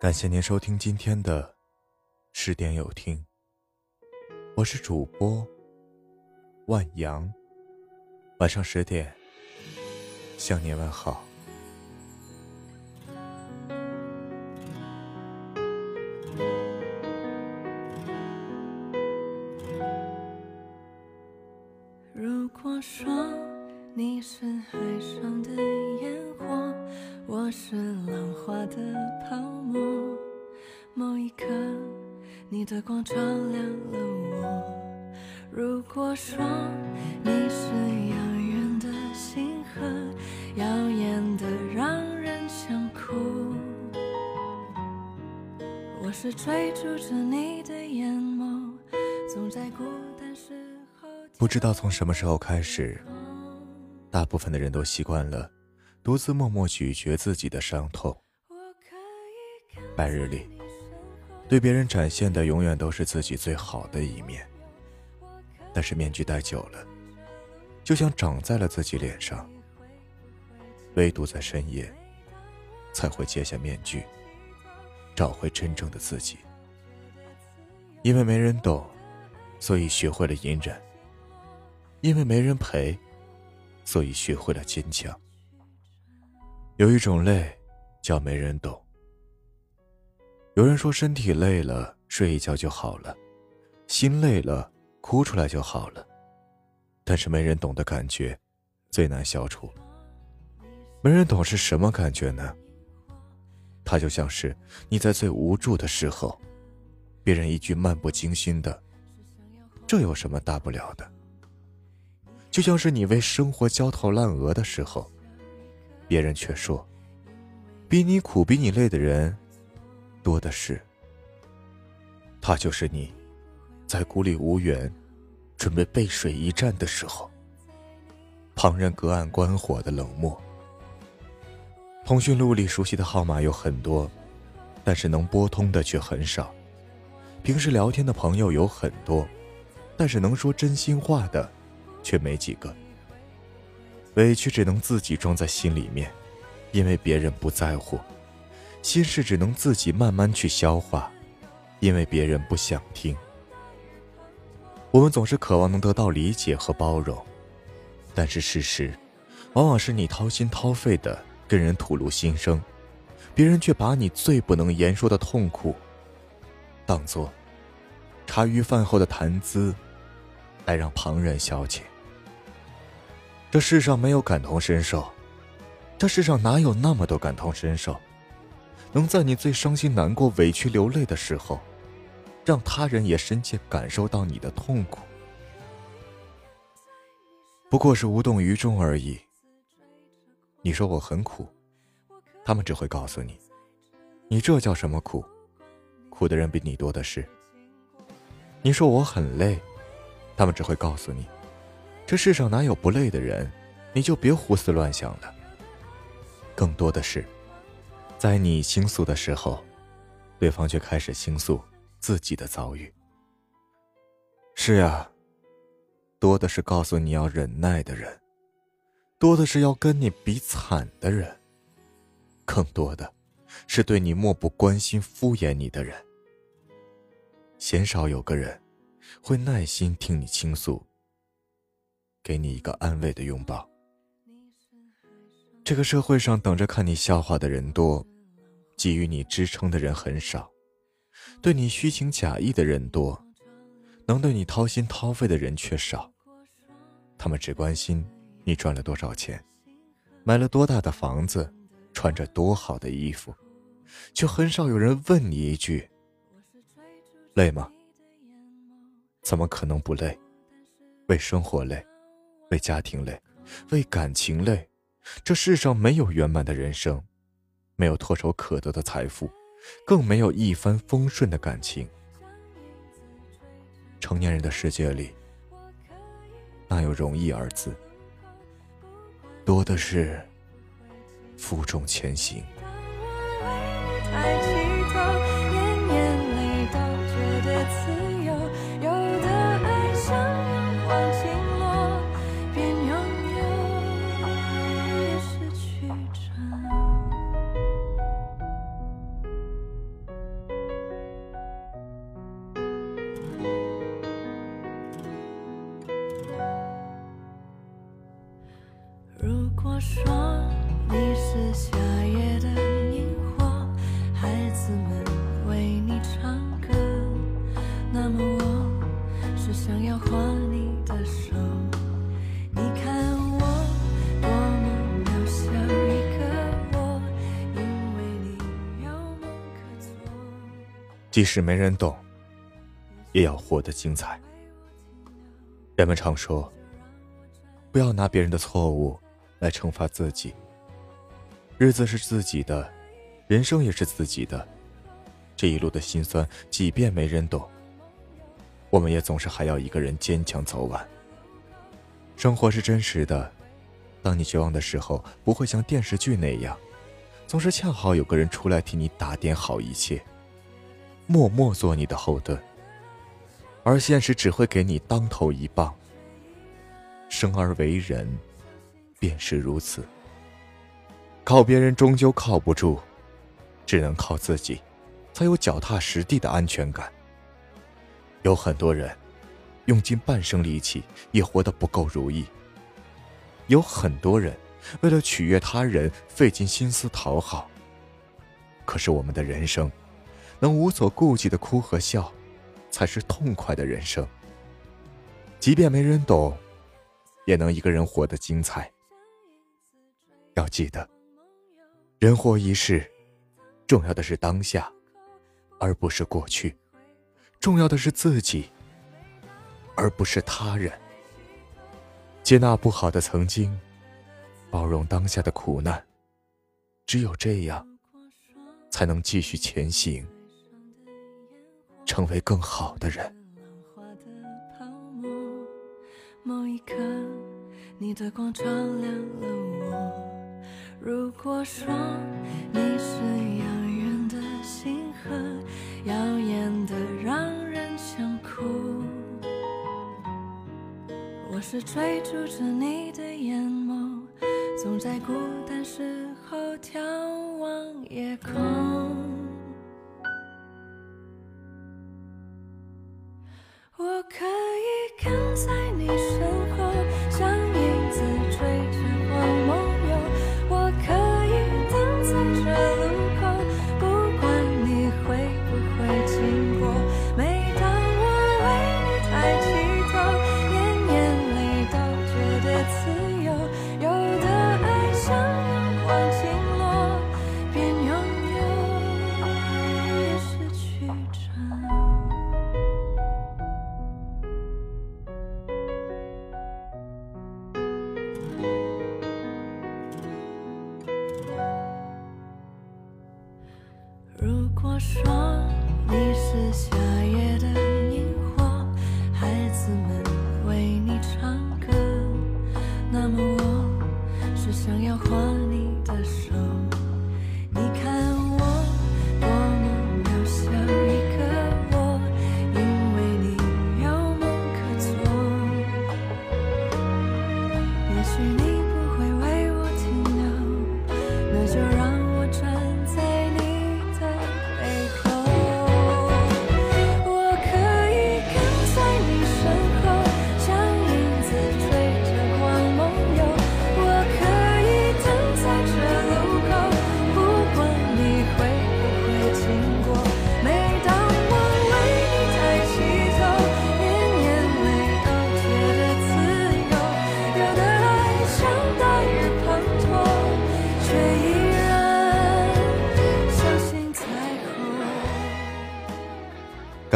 感谢您收听今天的十点有听，我是主播万阳，晚上十点向您问好。如果说你是海上的烟，我是浪花的泡沫，某一刻你的光照亮了我。如果说你是遥远的星河，耀眼的让人想哭，我是追逐着你的眼眸，总在孤单时候。不知道从什么时候开始，大部分的人都习惯了独自默默咀嚼自己的伤痛。白日里，对别人展现的永远都是自己最好的一面。但是面具戴久了，就像长在了自己脸上。唯独在深夜，才会揭下面具，找回真正的自己。因为没人懂，所以学会了隐忍。因为没人陪，所以学会了坚强。有一种累，叫没人懂。有人说身体累了，睡一觉就好了；心累了，哭出来就好了。但是没人懂的感觉，最难消除。没人懂是什么感觉呢？它就像是你在最无助的时候，别人一句漫不经心的“这有什么大不了的”。就像是你为生活焦头烂额的时候，别人却说：“比你苦、比你累的人多的是。”他就是你，在孤立无援、准备背水一战的时候，旁人隔岸观火的冷漠。通讯录里熟悉的号码有很多，但是能拨通的却很少；平时聊天的朋友有很多，但是能说真心话的。却没几个，委屈只能自己装在心里面，因为别人不在乎；心事只能自己慢慢去消化，因为别人不想听。我们总是渴望能得到理解和包容，但是事实，往往是你掏心掏肺的跟人吐露心声，别人却把你最不能言说的痛苦，当做茶余饭后的谈资，来让旁人消遣。这世上没有感同身受，这世上哪有那么多感同身受，能在你最伤心、难过、委屈、流泪的时候，让他人也深切感受到你的痛苦？不过是无动于衷而已。你说我很苦，他们只会告诉你，你这叫什么苦？苦的人比你多的是。你说我很累，他们只会告诉你。这世上哪有不累的人？你就别胡思乱想了。更多的是，在你倾诉的时候，对方却开始倾诉自己的遭遇。是呀，多的是告诉你要忍耐的人，多的是要跟你比惨的人，更多的是对你漠不关心、敷衍你的人。鲜少有个人会耐心听你倾诉。给你一个安慰的拥抱。这个社会上等着看你笑话的人多，给予你支撑的人很少，对你虚情假意的人多，能对你掏心掏肺的人却少。他们只关心你赚了多少钱，买了多大的房子，穿着多好的衣服，却很少有人问你一句：累吗？怎么可能不累？为生活累。为家庭累，为感情累，这世上没有圆满的人生，没有唾手可得的财富，更没有一帆风顺的感情。成年人的世界里，哪有容易二字？多的是负重前行。即使没人懂，也要活得精彩。人们常说，不要拿别人的错误来惩罚自己。日子是自己的，人生也是自己的。这一路的辛酸，即便没人懂，我们也总是还要一个人坚强走完。生活是真实的，当你绝望的时候，不会像电视剧那样，总是恰好有个人出来替你打点好一切，默默做你的后盾。而现实只会给你当头一棒。生而为人，便是如此。靠别人终究靠不住，只能靠自己，才有脚踏实地的安全感。有很多人，用尽半生力气也活得不够如意。有很多人，为了取悦他人，费尽心思讨好。可是我们的人生，能无所顾忌的哭和笑。才是痛快的人生。即便没人懂，也能一个人活得精彩。要记得，人活一世，重要的是当下，而不是过去；重要的是自己，而不是他人。接纳不好的曾经，包容当下的苦难，只有这样，才能继续前行。成为更好的人。某一刻，你的光照亮了我。如果说你是遥远的星河，耀眼的让人想哭。我是追逐着你的眼眸，总在孤单时候眺望夜空。说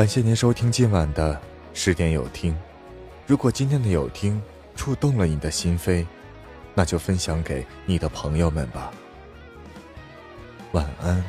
感谢您收听今晚的十点有听。如果今天的有听触动了你的心扉，那就分享给你的朋友们吧。晚安。